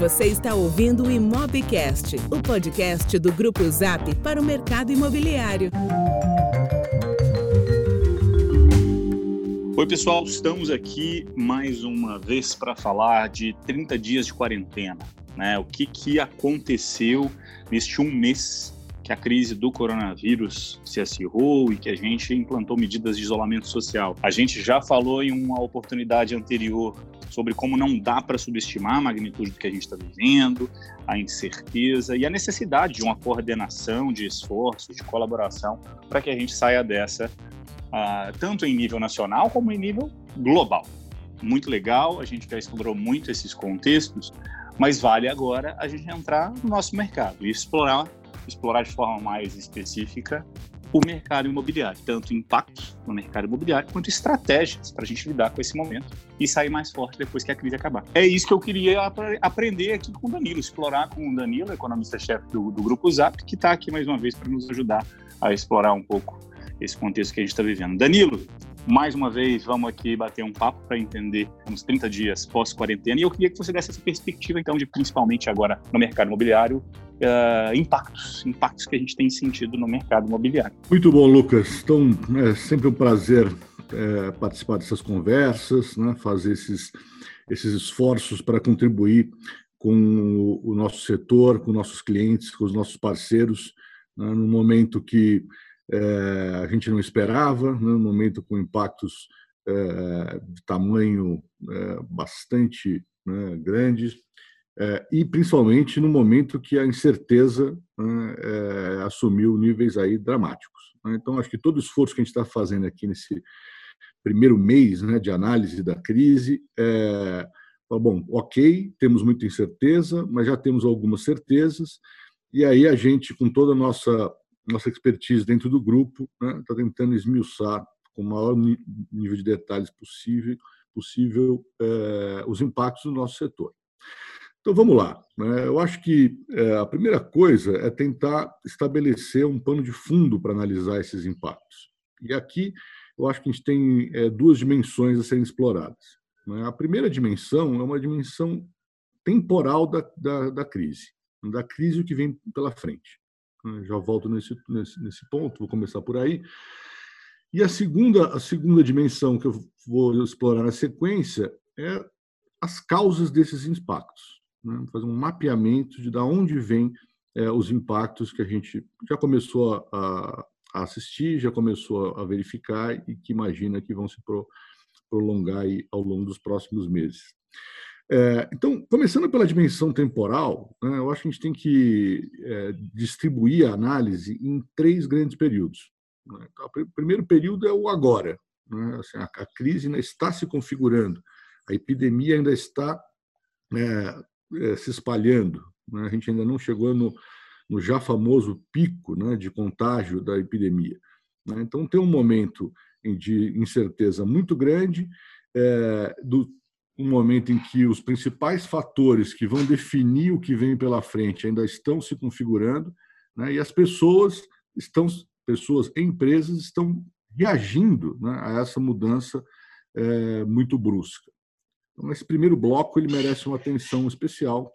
Você está ouvindo o Imobcast, o podcast do Grupo Zap para o mercado imobiliário. Oi, pessoal, estamos aqui mais uma vez para falar de 30 dias de quarentena. Né? O que, que aconteceu neste um mês que a crise do coronavírus se acirrou e que a gente implantou medidas de isolamento social. A gente já falou em uma oportunidade anterior sobre como não dá para subestimar a magnitude do que a gente está vivendo, a incerteza e a necessidade de uma coordenação, de esforço, de colaboração para que a gente saia dessa, uh, tanto em nível nacional como em nível global. Muito legal, a gente já explorou muito esses contextos, mas vale agora a gente entrar no nosso mercado e explorar, explorar de forma mais específica o mercado imobiliário, tanto impactos no mercado imobiliário quanto estratégias para a gente lidar com esse momento e sair mais forte depois que a crise acabar. É isso que eu queria ap aprender aqui com o Danilo, explorar com o Danilo, economista-chefe do, do Grupo Zap, que está aqui mais uma vez para nos ajudar a explorar um pouco esse contexto que a gente está vivendo. Danilo, mais uma vez, vamos aqui bater um papo para entender uns 30 dias pós-quarentena. E eu queria que você desse essa perspectiva, então, de principalmente agora no mercado imobiliário, uh, impactos, impactos que a gente tem sentido no mercado imobiliário. Muito bom, Lucas. Então, é sempre um prazer é, participar dessas conversas, né, fazer esses, esses esforços para contribuir com o, nosso setor, com nossos clientes, com os nossos parceiros, né, no momento que é, a gente não esperava, né, momento com impactos é, de tamanho é, bastante né, grandes, é, e principalmente no momento que a incerteza né, é, assumiu níveis aí dramáticos. Né. Então, acho que todo o esforço que a gente está fazendo aqui nesse primeiro mês né, de análise da crise é, bom, ok, temos muita incerteza, mas já temos algumas certezas, e aí a gente, com toda a nossa nossa expertise dentro do grupo, está né, tá tentando esmiuçar com o maior nível de detalhes possível, possível é, os impactos do nosso setor. Então vamos lá. Né? Eu acho que é, a primeira coisa é tentar estabelecer um pano de fundo para analisar esses impactos. E aqui eu acho que a gente tem é, duas dimensões a serem exploradas. Né? A primeira dimensão é uma dimensão temporal da, da, da crise, da crise que vem pela frente. Né, já volto nesse, nesse, nesse ponto, vou começar por aí. E a segunda, a segunda dimensão que eu vou explorar na sequência é as causas desses impactos. Né? Fazer um mapeamento de da onde vêm é, os impactos que a gente já começou a, a, assistir, já começou a verificar e que imagina que vão se pro, prolongar ao longo dos próximos meses. É, então, começando pela dimensão temporal, né, eu acho que a gente tem que é, distribuir a análise em três grandes períodos. Né? Então, o primeiro período é o agora. Né? Assim, a, a, crise ainda está se configurando, a epidemia ainda está é, é se espalhando. Né? A gente ainda não chegou no, no já famoso pico né, de contágio da epidemia. Né? Então, tem um momento de incerteza muito grande é, do um momento em que os principais fatores que vão definir o que vem pela frente ainda estão se configurando, né, e as pessoas estão, pessoas empresas estão reagindo né, a essa mudança é, muito brusca. Então, esse primeiro bloco ele merece uma atenção especial,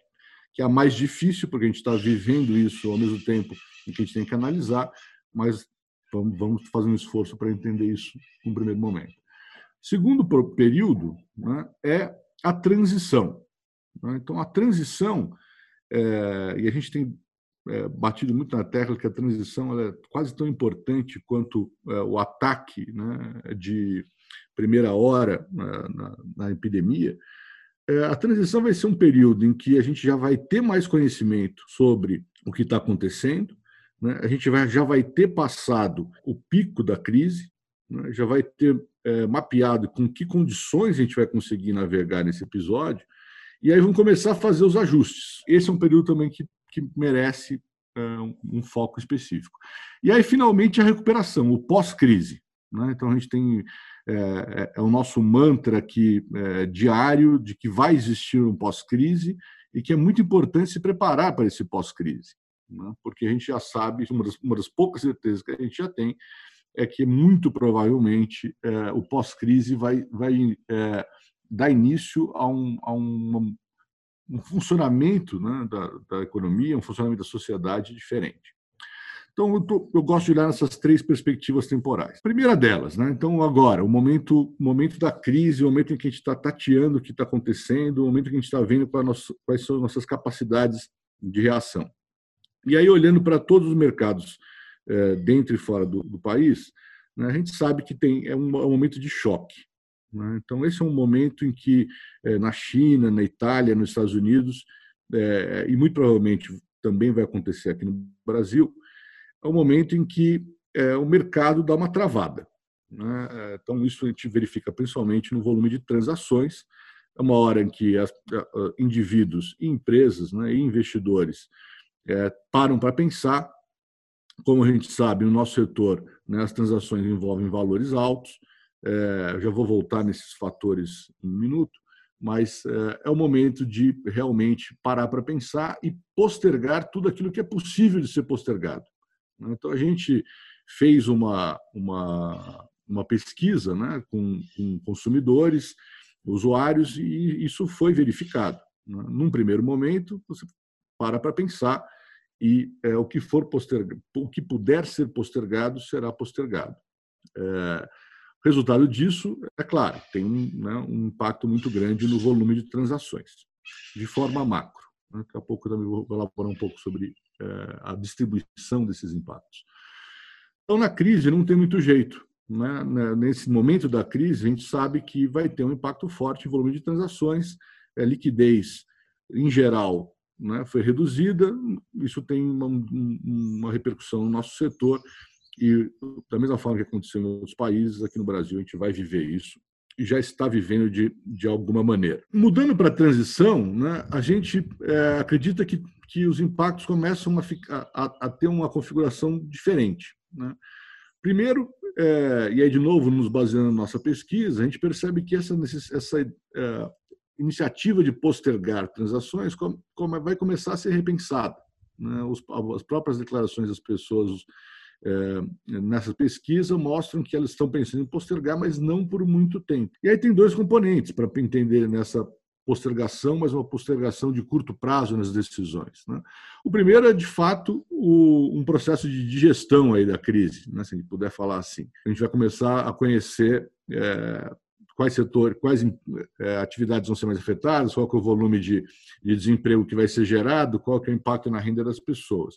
que é a mais difícil, porque a gente está vivendo isso ao mesmo tempo em que a gente tem que analisar, mas vamos, vamos fazer um esforço para entender isso no primeiro momento. Segundo período né, é a transição. Né? Então, a transição, é, e a gente tem é, batido muito na tecla que a transição é quase tão importante quanto é, o ataque né, de primeira hora na, na, na epidemia. É, a transição vai ser um período em que a gente já vai ter mais conhecimento sobre o que está acontecendo, né? a gente vai, já vai ter passado o pico da crise, né? já vai ter é, mapeado com que condições a gente vai conseguir navegar nesse episódio, e aí vamos começar a fazer os ajustes. Esse é um período também que, que merece é, um, um, foco específico. E aí, finalmente, a recuperação, o pós-crise. Né? Então, a gente tem. É, é, é o nosso mantra aqui é, diário de que vai existir um pós-crise e que é muito importante se preparar para esse pós-crise, né? porque a gente já sabe, uma das, uma das poucas certezas que a gente já tem, é que muito provavelmente é, o pós-crise vai, vai é, dar início a, um, a uma, um funcionamento né, da, da, economia, um funcionamento da sociedade diferente. Então, eu, tô, eu, gosto de olhar nessas três perspectivas temporais. Primeira delas, né? então, agora, o momento, momento da crise, o momento em que a gente está tateando o que está acontecendo, o momento em que a gente está vendo quais, quais são as nossas capacidades de reação. E aí, olhando para todos os mercados é, dentro e fora do, do país, né, a gente sabe que tem, é, um, é um momento de choque. Né? Então, esse é um momento em que, é, na China, na Itália, nos Estados Unidos, é, e muito provavelmente também vai acontecer aqui no Brasil, é um momento em que é, o mercado dá uma travada. Né? É, então, isso a gente verifica principalmente no volume de transações. É uma hora em que as, indivíduos, empresas né, e investidores é, param para pensar. Como a gente sabe, no nosso setor, né, as transações envolvem valores altos. É, já vou voltar nesses fatores em um minuto, mas é, é o momento de realmente parar para pensar e postergar tudo aquilo que é possível de ser postergado. Então, a gente fez uma, uma, uma pesquisa né, com, com consumidores, usuários, e isso foi verificado. Né. Num primeiro momento, você para para pensar e é, o que for postergado, o que puder ser postergado será postergado. É, resultado disso, é claro, tem um, né, um, impacto muito grande no volume de transações, de forma macro. Né? Daqui a pouco eu também vou elaborar um pouco sobre é, a distribuição desses impactos. Então, na crise, não tem muito jeito. Né? Nesse momento da crise, a gente sabe que vai ter um impacto forte em volume de transações, é, liquidez, em geral, né, foi reduzida, isso tem uma, uma, repercussão no nosso setor e da mesma forma que aconteceu em outros países, aqui no Brasil a gente vai viver isso e já está vivendo de, de alguma maneira. Mudando para a transição, né, a gente é, acredita que, que os impactos começam a, ficar, a, a ter uma configuração diferente. Né? Primeiro, é, e aí de novo nos baseando na nossa pesquisa, a gente percebe que essa, essa é, iniciativa de postergar transações vai começar a ser repensada. Né? as próprias declarações das pessoas é, nessa pesquisa mostram que elas estão pensando em postergar, mas não por muito tempo. E aí tem dois componentes para entender nessa postergação, mas uma postergação de curto prazo nas decisões. Né? O primeiro é, de fato, um processo de digestão aí da crise, né? se a gente puder falar assim. A gente vai começar a conhecer é, quais setores, quais é, atividades vão ser mais afetadas, qual é o volume de, de desemprego que vai ser gerado, qual é o impacto na renda das pessoas.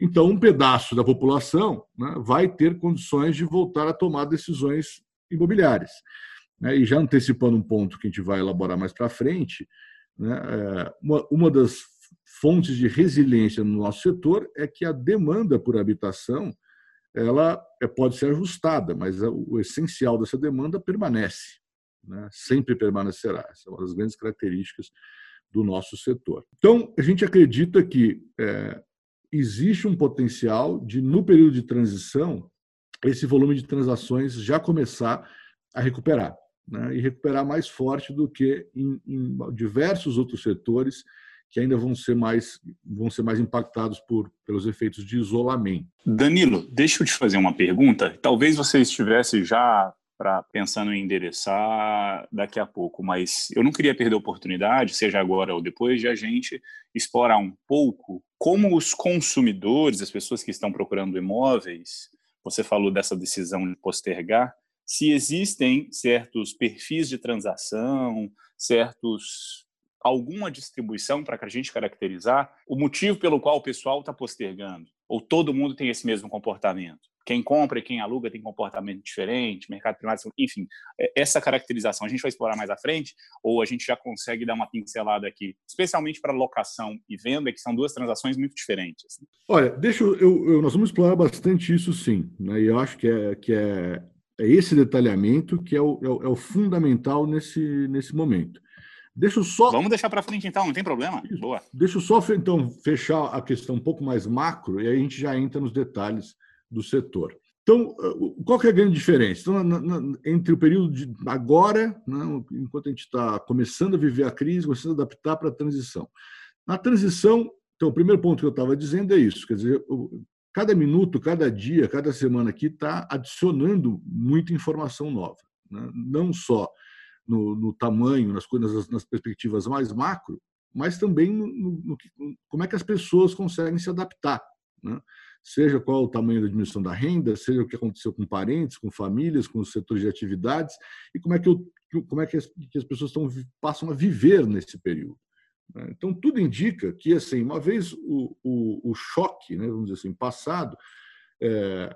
Então, um pedaço da população né, vai ter condições de voltar a tomar decisões imobiliárias. Né, e já antecipando um ponto que a gente vai elaborar mais para frente, né, é, uma, uma das fontes de resiliência no nosso setor é que a demanda por habitação ela pode ser ajustada, mas o essencial dessa demanda permanece né? sempre permanecerá. Essa é uma das grandes características do nosso setor. Então, a gente acredita que é, existe um potencial de, no período de transição, esse volume de transações já começar a recuperar. Né? E recuperar mais forte do que em, em diversos outros setores que ainda vão ser mais vão ser mais impactados por pelos efeitos de isolamento. Danilo, deixa eu te fazer uma pergunta. Talvez você estivesse já para pensando em endereçar daqui a pouco, mas eu não queria perder a oportunidade, seja agora ou depois, de a gente explorar um pouco como os consumidores, as pessoas que estão procurando imóveis, você falou dessa decisão de postergar, se existem certos perfis de transação, certos alguma distribuição para a gente caracterizar o motivo pelo qual o pessoal está postergando, ou todo mundo tem esse mesmo comportamento quem compra e quem aluga tem comportamento diferente, mercado primário, enfim, é, essa caracterização a gente vai explorar mais à frente ou a gente já consegue dar uma pincelada aqui, especialmente para locação e venda, que são duas transações muito diferentes. Olha, deixa eu, eu nós vamos explorar bastante isso sim, né? E eu acho que é que é, é esse detalhamento que é o, é o, é o fundamental nesse nesse momento. Deixa eu só. Vamos deixar para frente então, não tem problema. Isso. Boa. Deixa eu só então fechar a questão um pouco mais macro e aí a gente já entra nos detalhes do setor. Então, qual que é a grande diferença? Então, na, na, entre o período de agora, né, enquanto a gente está começando a viver a crise, começando a adaptar para a transição. Na transição, então, o primeiro ponto que eu estava dizendo é isso, quer dizer, cada minuto, cada dia, cada semana aqui está adicionando muita informação nova, né? não só no, no, tamanho, nas coisas, nas perspectivas mais macro, mas também no, no, no, como é que as pessoas conseguem se adaptar. Né? Seja qual o tamanho da diminuição da renda, seja o que aconteceu com parentes, com famílias, com os setores de atividades, e como é que, eu, como é que, as, que as pessoas estão, passam a viver nesse período. Né? Então, tudo indica que, assim, uma vez o, o, o choque, né, vamos dizer assim, passado, é,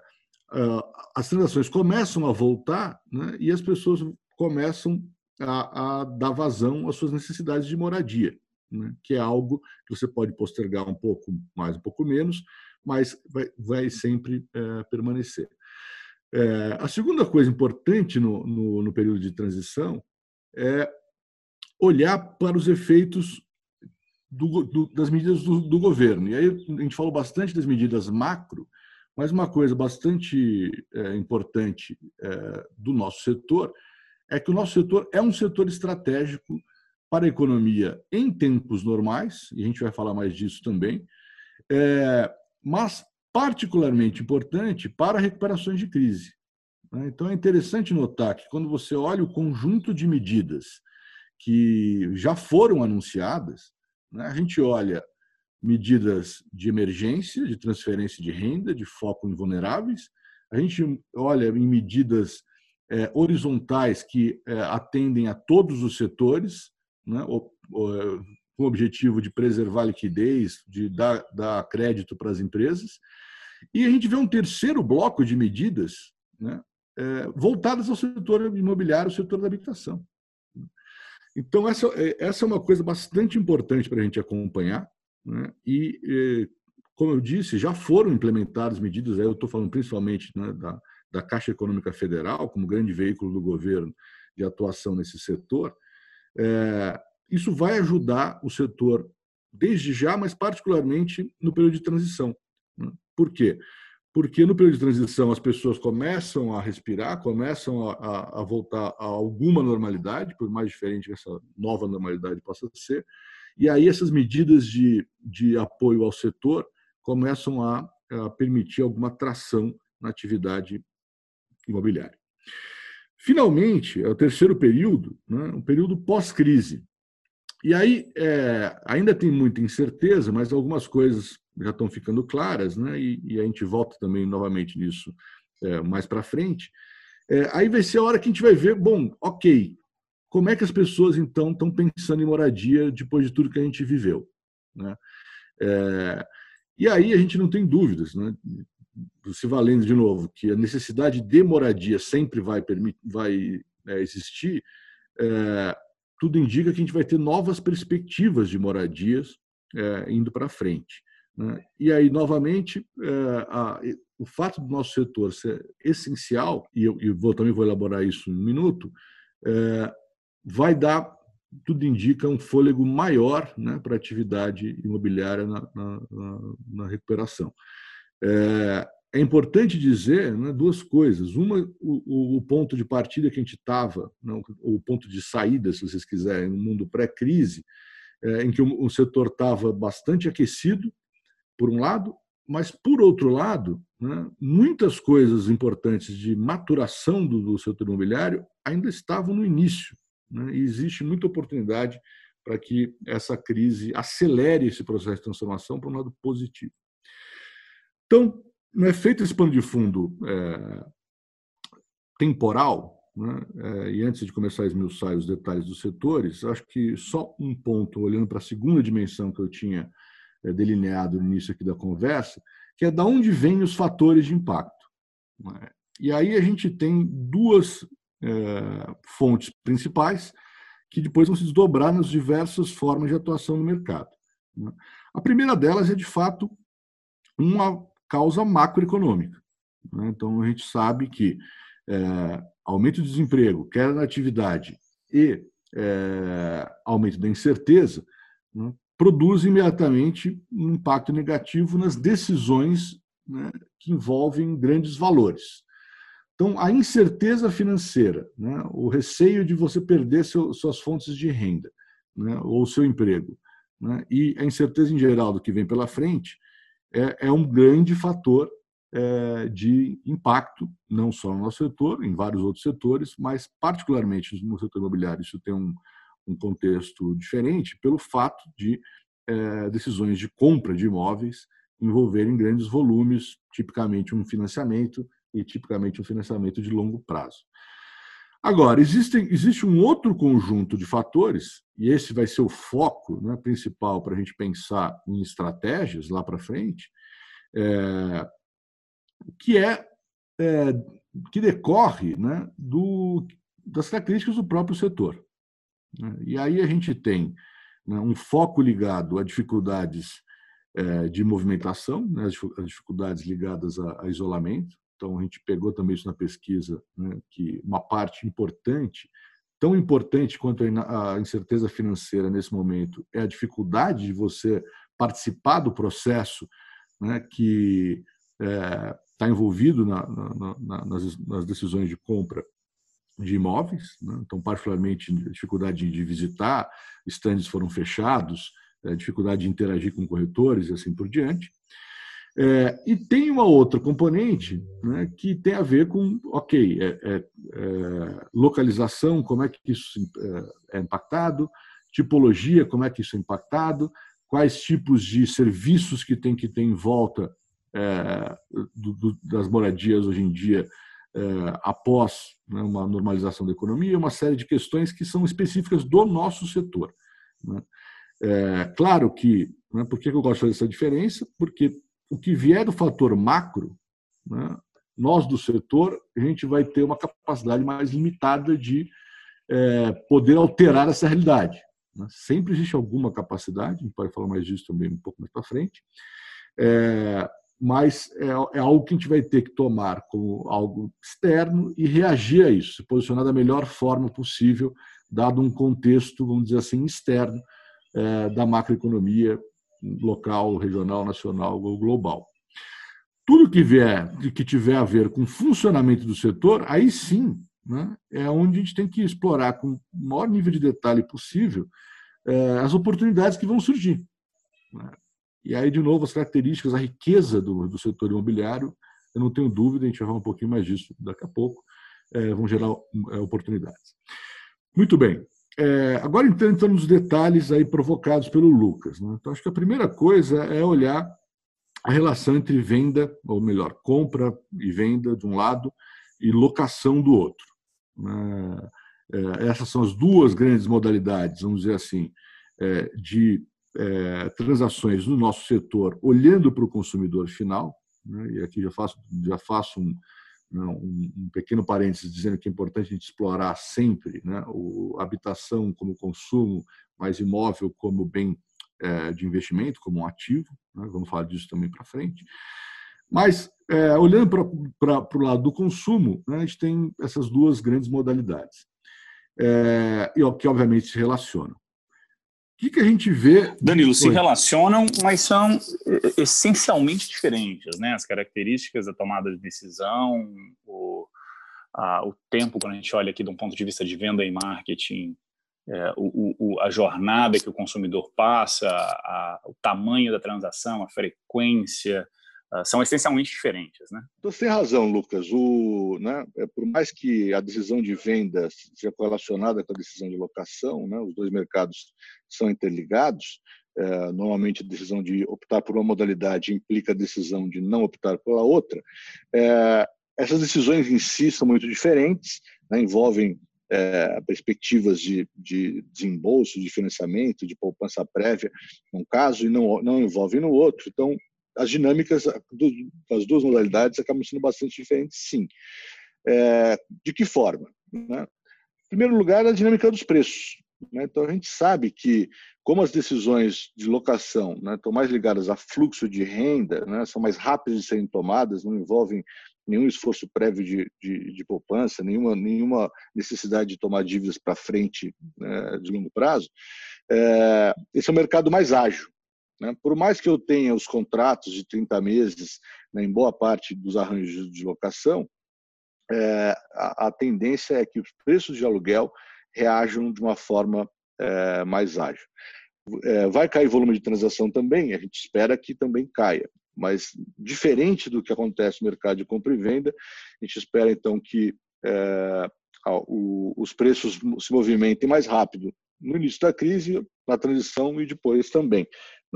as transações começam a voltar né, e as pessoas começam a, a, dar vazão às suas necessidades de moradia, né, que é algo que você pode postergar um pouco mais, um pouco menos, mas vai, vai sempre é, permanecer. É, a segunda coisa importante no, no, no período de transição é olhar para os efeitos do, do, das medidas do, do, governo. E aí a gente falou bastante das medidas macro, mas uma coisa bastante é, importante é, do nosso setor é que o nosso setor é um setor estratégico para a economia em tempos normais, e a gente vai falar mais disso também, é, mas particularmente importante para recuperações de crise. Né? Então é interessante notar que quando você olha o conjunto de medidas que já foram anunciadas, né, a gente olha medidas de emergência, de transferência de renda, de foco em vulneráveis, a gente olha em medidas é, horizontais que é, atendem a todos os setores, né, com o objetivo de preservar a liquidez, de dar, dar crédito para as empresas. E a gente vê um terceiro bloco de medidas né, é, voltadas ao setor imobiliário, ao setor da habitação. Então, essa, é, essa é uma coisa bastante importante para a gente acompanhar. Né, e, como eu disse, já foram implementadas medidas, eu estou falando principalmente né, da, da Caixa Econômica Federal, como grande veículo do governo de atuação nesse setor, é, isso vai ajudar o setor desde já, mas particularmente no período de transição. Né? Por quê? Porque no período de transição as pessoas começam a respirar, começam a, a, a voltar a alguma normalidade, por mais diferente que essa nova normalidade possa ser, e aí essas medidas de, de apoio ao setor começam a, a permitir alguma tração na atividade imobiliária. Finalmente, é o terceiro período, né, um período pós-crise. E aí é, ainda tem muita incerteza, mas algumas coisas já estão ficando claras, né, e, e a gente volta também novamente nisso é, mais para frente. É, aí vai ser a hora que a gente vai ver, bom, ok, como é que as pessoas então estão pensando em moradia depois de tudo que a gente viveu, né? É, e aí a gente não tem dúvidas, né? se valendo de novo, que a necessidade de moradia sempre vai, vai é, existir, é, tudo indica que a gente vai ter novas perspectivas de moradias é, indo para frente. Né? E aí, novamente, é, a, o fato do nosso setor ser essencial, e eu, vou, também vou elaborar isso em um minuto, é, vai dar, tudo indica, um fôlego maior né, para a atividade imobiliária na, na, na recuperação. É, é importante dizer né, duas coisas. Uma, o, o, ponto de partida que a gente estava, né, o ponto de saída, se vocês quiserem, no mundo pré-crise, é, em que o, o setor estava bastante aquecido, por um lado, mas, por outro lado, né, muitas coisas importantes de maturação do, do setor imobiliário ainda estavam no início. Né, e existe muita oportunidade para que essa crise acelere esse processo de transformação para um lado positivo. Então, não é feito esse pano de fundo é, temporal, né? é, e antes de começar a esmiuçar os detalhes dos setores, acho que só um ponto, olhando para a segunda dimensão que eu tinha é, delineado no início aqui da conversa, que é da onde vêm os fatores de impacto. Né? E aí a gente tem duas é, fontes principais que depois vão se desdobrar nas diversas formas de atuação no mercado. Né? A primeira delas é, de fato, uma causa macroeconômica. Né? Então, a gente sabe que é, aumento do desemprego, queda na atividade e é, aumento da incerteza né, produz imediatamente um impacto negativo nas decisões né, que envolvem grandes valores. Então, a incerteza financeira, né, o receio de você perder seu, suas fontes de renda né, ou seu emprego, né, e a incerteza em geral do que vem pela frente, é, é um grande fator é, de impacto, não só no nosso setor, em vários outros setores, mas particularmente no setor imobiliário isso tem um, um contexto diferente pelo fato de é, decisões de compra de imóveis envolverem grandes volumes, tipicamente um financiamento e tipicamente um financiamento de longo prazo. Agora, existe, existe um outro conjunto de fatores, e esse vai ser o foco né, principal para a gente pensar em estratégias lá para frente, é, que é, é, que decorre né, do, das características do próprio setor. Né. E aí a gente tem né, um foco ligado a dificuldades é, de movimentação, né, as dificuldades ligadas a, a, isolamento. Então, a gente pegou também isso na pesquisa, né, que uma parte importante, tão importante quanto a incerteza financeira nesse momento, é a dificuldade de você participar do processo né, que está é, envolvido na, na, na, nas, nas, decisões de compra de imóveis. Né? Então, particularmente, dificuldade de visitar, estandes foram fechados, é, dificuldade de interagir com corretores e assim por diante. É, e tem uma outra componente né, que tem a ver com, ok, é, é, é localização, como é que isso é, é impactado, tipologia, como é que isso é impactado, quais tipos de serviços que tem que ter em volta do, do, das moradias hoje em dia após né, uma normalização da economia, uma série de questões que são específicas do nosso setor. Né? É, claro que, né, por que eu gosto de fazer essa diferença? Porque o que vier do fator macro, né, nós do setor, a gente vai ter uma capacidade mais limitada de é, poder alterar essa realidade. Né? Sempre existe alguma capacidade, a gente pode falar mais disso também um pouco mais para frente, é, mas é, é, algo que a gente vai ter que tomar como algo externo e reagir a isso, se posicionar da melhor forma possível, dado um contexto, vamos dizer assim, externo, é, da macroeconomia local, regional, nacional ou global. Tudo que vier, que tiver a ver com o funcionamento do setor, aí sim né, é onde a gente tem que explorar com o maior nível de detalhe possível é, as oportunidades que vão surgir. Né? E aí, de novo, as características, a riqueza do, do setor imobiliário, eu não tenho dúvida, a gente vai falar um pouquinho mais disso daqui a pouco, é, vão gerar é, oportunidades. Muito bem. É, agora, então, entrando nos detalhes aí provocados pelo Lucas. Né? Então, acho que a primeira coisa é olhar a relação entre venda, ou melhor, compra e venda de um lado e locação do outro. Né? É, essas são as duas grandes modalidades, vamos dizer assim, é, de é, transações no nosso setor, olhando para o consumidor final. Né? E aqui já faço, já faço um, um, um pequeno parênteses dizendo que é importante a gente explorar sempre né, o, habitação como consumo, mas imóvel como bem é, de investimento, como um ativo. Né, vamos falar disso também para frente. Mas, é, olhando para o lado do consumo, né, a gente tem essas duas grandes modalidades, é, que obviamente se relacionam. O que, que a gente vê. Danilo, se relacionam, mas são essencialmente diferentes, né? As características da tomada de decisão, o, a, o tempo, quando a gente olha aqui de um ponto de vista de venda e marketing, é, o, o, a jornada que o consumidor passa, a, o tamanho da transação, a frequência, são essencialmente diferentes. Né? Você tem razão, Lucas. O, né, é, por mais que a decisão de venda seja correlacionada com a decisão de locação, né, os dois mercados são interligados. É, normalmente, a decisão de optar por uma modalidade implica a decisão de não optar pela outra. É, essas decisões em si são muito diferentes, né, envolvem é, perspectivas de, de desembolso, de financiamento, de poupança prévia, num caso, e não, não envolvem no outro. Então, as dinâmicas das duas modalidades acabam sendo bastante diferentes, sim. É, de que forma? Né? Em primeiro lugar, a dinâmica dos preços. Né? Então, a gente sabe que, como as decisões de locação né, estão mais ligadas a fluxo de renda, né, são mais rápidas de serem tomadas, não envolvem nenhum esforço prévio de, de, de poupança, nenhuma, nenhuma necessidade de tomar dívidas para frente né, de longo prazo, é, esse é o mercado mais ágil. Né? Por mais que eu tenha os contratos de 30 meses né, em boa parte dos arranjos de locação, é, a, a, tendência é que os preços de aluguel reajam de uma forma é, mais ágil. É, vai cair volume de transação também, a gente espera que também caia, mas diferente do que acontece no mercado de compra e venda, a gente espera então que é, o, os preços se movimentem mais rápido no início da crise, na transição e depois também.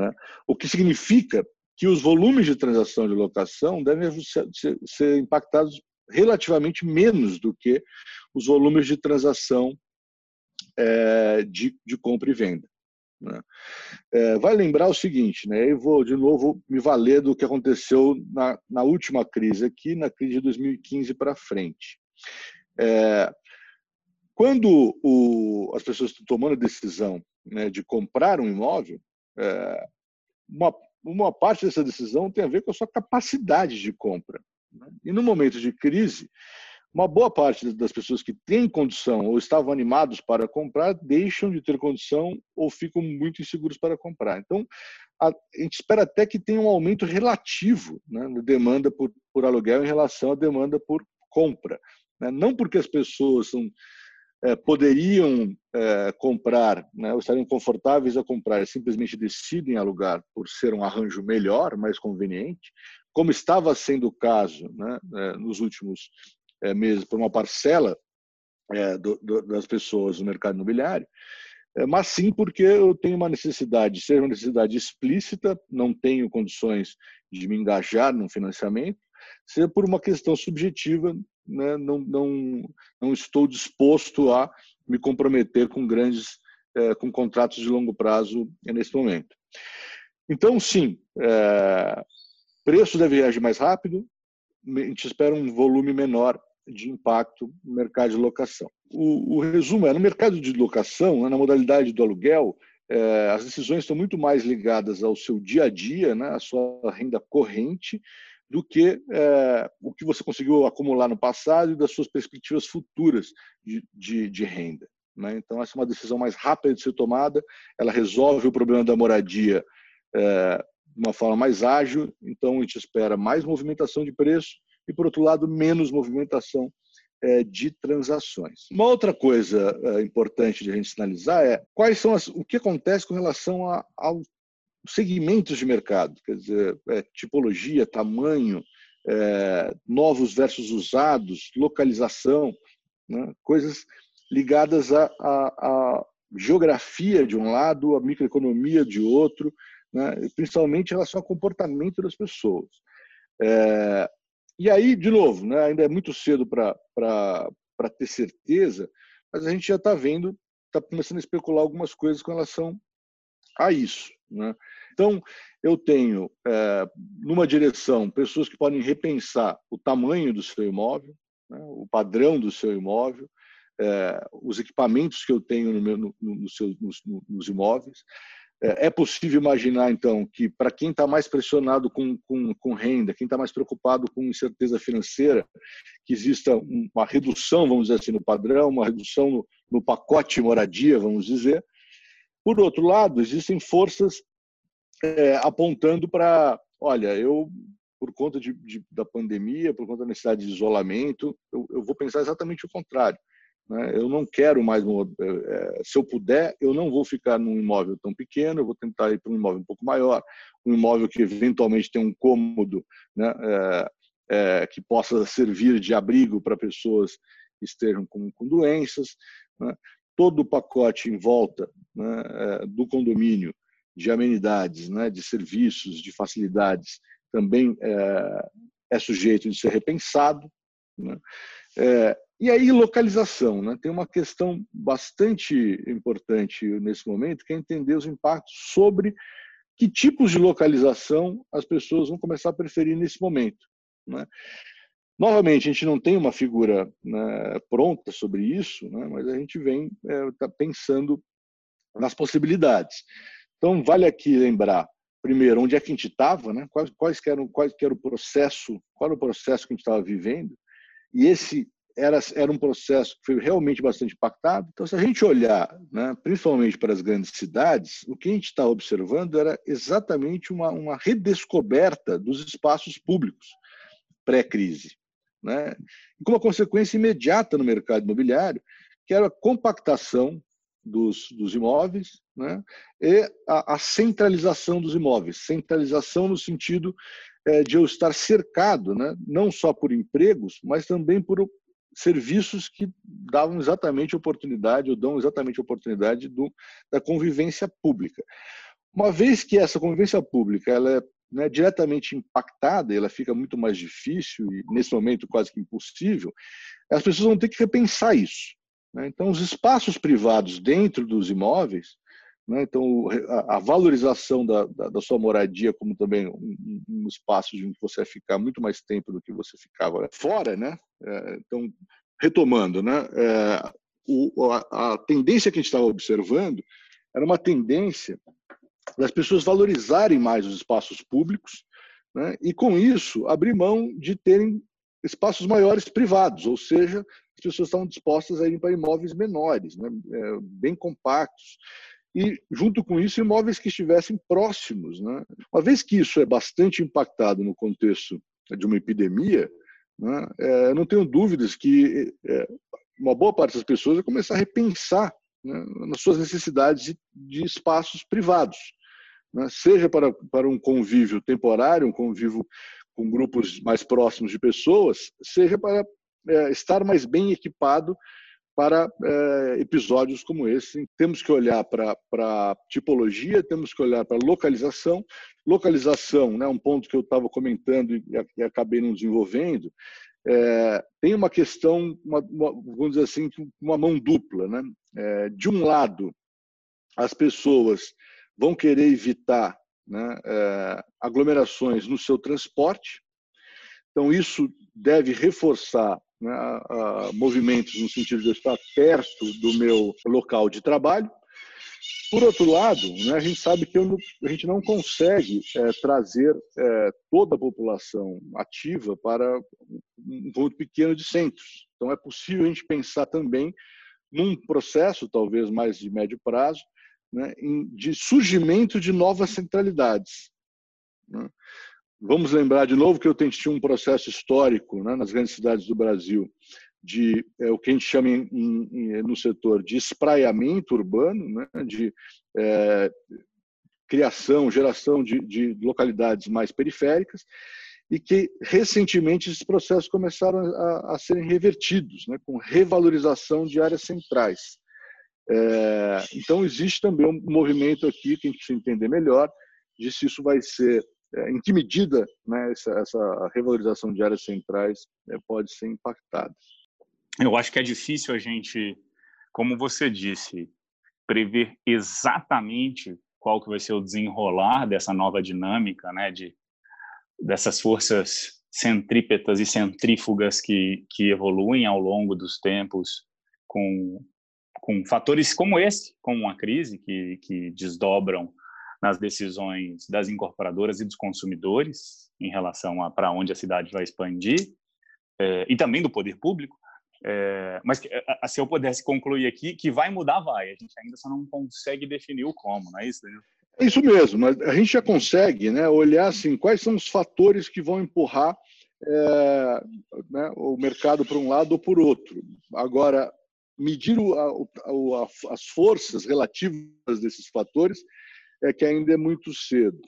Né? O que significa que os volumes de transação de locação devem ser, impactados relativamente menos do que os volumes de transação é, de, de, compra e venda. Né? É, vai lembrar o seguinte, né? eu vou de novo me valer do que aconteceu na, na última crise aqui, na crise de 2015 para frente. É, quando o, as pessoas estão tomando a decisão né, de comprar um imóvel, é, uma, uma parte dessa decisão tem a ver com a sua capacidade de compra. Né? E no momento de crise, uma boa parte das pessoas que têm condição ou estavam animados para comprar deixam de ter condição ou ficam muito inseguros para comprar. Então, a, gente espera até que tenha um aumento relativo né, na demanda por, por aluguel em relação à demanda por compra. Né? Não porque as pessoas são poderiam é, comprar, né, ou estariam confortáveis a comprar, simplesmente decidem alugar por ser um arranjo melhor, mais conveniente, como estava sendo o caso né, é, nos últimos meses por uma parcela das pessoas no mercado imobiliário, mas sim porque eu tenho uma necessidade, seja uma necessidade explícita, não tenho condições de me engajar no financiamento, seja por uma questão subjetiva né, não, não, não estou disposto a me comprometer com grandes, é, com contratos de longo prazo nesse momento. Então, sim, é, preço deve reagir mais rápido, a gente espera um volume menor de impacto no mercado de locação. O, o resumo é, no mercado de locação, né, na modalidade do aluguel, é, as decisões estão muito mais ligadas ao seu dia a dia, né, à sua renda corrente, do que é, o que você conseguiu acumular no passado e das suas perspectivas futuras de, de, de renda. Né? Então, essa é uma decisão mais rápida de ser tomada, ela resolve o problema da moradia é, de uma forma mais ágil, então a gente espera mais movimentação de preço e, por outro lado, menos movimentação é, de transações. Uma outra coisa importante de a gente sinalizar é quais são as, o que acontece com relação a, ao segmentos de mercado, quer dizer, é, tipologia, tamanho, é, novos versus usados, localização, né, coisas ligadas à, geografia de um lado, à microeconomia de outro, né, principalmente em relação ao comportamento das pessoas. É, e aí, de novo, né, ainda é muito cedo para ter certeza, mas a gente já está vendo, está começando a especular algumas coisas com relação a isso. Né? Então, eu tenho, é, numa direção, pessoas que podem repensar o tamanho do seu imóvel, né, o padrão do seu imóvel, é, os equipamentos que eu tenho no meu, no, no seu, nos, nos, imóveis. É, é, possível imaginar, então, que para quem está mais pressionado com, com, com renda, quem está mais preocupado com incerteza financeira, que exista uma redução, vamos dizer assim, no padrão, uma redução no, no pacote moradia, vamos dizer, por outro lado, existem forças é, apontando para, olha, eu, por conta de, de, da pandemia, por conta da necessidade de isolamento, eu, eu vou pensar exatamente o contrário. Né? Eu não quero mais, é, se eu puder, eu não vou ficar num imóvel tão pequeno, eu vou tentar ir para um imóvel um pouco maior, um imóvel que eventualmente tem um cômodo né, é, é, que possa servir de abrigo para pessoas que estejam com, com doenças. Né? Todo o pacote em volta né, é, do condomínio de amenidades, né, de serviços, de facilidades, também é, é sujeito de ser repensado. Né? É, e aí, localização. Né? Tem uma questão bastante importante nesse momento, que é entender os impactos sobre que tipos de localização as pessoas vão começar a preferir nesse momento. Né? Novamente, a gente não tem uma figura né, pronta sobre isso, né, mas a gente vem é, tá pensando nas possibilidades. Então, vale aqui lembrar, primeiro, onde é que a gente estava, né, quais, quais, eram, quais que era o processo, qual era o processo que a gente estava vivendo, e esse era, era um processo que foi realmente bastante impactado. Então, se a gente olhar, né, principalmente para as grandes cidades, o que a gente está observando era exatamente uma, uma redescoberta dos espaços públicos pré-crise né? e com uma consequência imediata no mercado imobiliário, que era a compactação dos, dos imóveis né? e a, a, centralização dos imóveis. Centralização no sentido é, de eu estar cercado, né? não só por empregos, mas também por serviços que davam exatamente oportunidade, ou dão exatamente oportunidade do, da convivência pública. Uma vez que essa convivência pública ela é né, diretamente impactada, ela fica muito mais difícil e, nesse momento, quase que impossível, as pessoas vão ter que repensar isso. Né? Então, os espaços privados dentro dos imóveis, né, então a, a valorização da, da, da, sua moradia como também um, um espaço onde você vai ficar muito mais tempo do que você ficava fora, né? É, então, retomando, né? É, o, a, a tendência que a gente estava observando era uma tendência das pessoas valorizarem mais os espaços públicos né, e, com isso, abrir mão de terem espaços maiores privados, ou seja, as pessoas estavam dispostas a ir para imóveis menores, né, é, bem compactos. E, junto com isso, imóveis que estivessem próximos. Né? Uma vez que isso é bastante impactado no contexto de uma epidemia, né, é, não tenho dúvidas que é, uma boa parte das pessoas vai começar a repensar né, nas suas necessidades de, de espaços privados né? seja para, para um convívio temporário, um convívio com grupos mais próximos de pessoas, seja para é, estar mais bem equipado para é, episódios como esse. Temos que olhar para a tipologia, temos que olhar para localização. Localização, né, um ponto que eu estava comentando e, e, acabei não desenvolvendo, é, tem uma questão, uma, uma, vamos dizer assim, uma mão dupla. Né? É, de um lado, as pessoas vão querer evitar né, é, aglomerações no seu transporte. Então, isso deve reforçar né, movimentos no sentido de eu estar perto do meu local de trabalho. Por outro lado, né, a gente sabe que a gente não consegue é, trazer é, toda a população ativa para um grupo pequeno de centros. Então, é possível a gente pensar também num processo, talvez mais de médio prazo, né, de surgimento de novas centralidades. Né. Vamos lembrar de novo que eu tinha um processo histórico né, nas grandes cidades do Brasil de é, o que a gente chama em, em, no setor de espraiamento urbano, né, de é, criação, geração de, de, localidades mais periféricas, e que recentemente esses processos começaram a, a serem revertidos, né, com revalorização de áreas centrais. É, então, existe também um movimento aqui que a gente precisa entender melhor de se isso vai ser, é, em que medida né, essa, essa, revalorização de áreas centrais é, pode ser impactada. Eu acho que é difícil a gente, como você disse, prever exatamente qual que vai ser o desenrolar dessa nova dinâmica, né, de dessas forças centrípetas e centrífugas que, que evoluem ao longo dos tempos com com fatores como esse, como uma crise que, que desdobram nas decisões das incorporadoras e dos consumidores em relação a para onde a cidade vai expandir é, e também do poder público. É, mas se eu pudesse concluir aqui, que vai mudar, vai. A gente ainda só não consegue definir o como, não é isso, Daniel? É isso mesmo, a gente já consegue né, olhar assim, quais são os fatores que vão empurrar é, né, o mercado para um lado ou por outro. Agora, medir o, a, a, as forças relativas desses fatores é que ainda é muito cedo.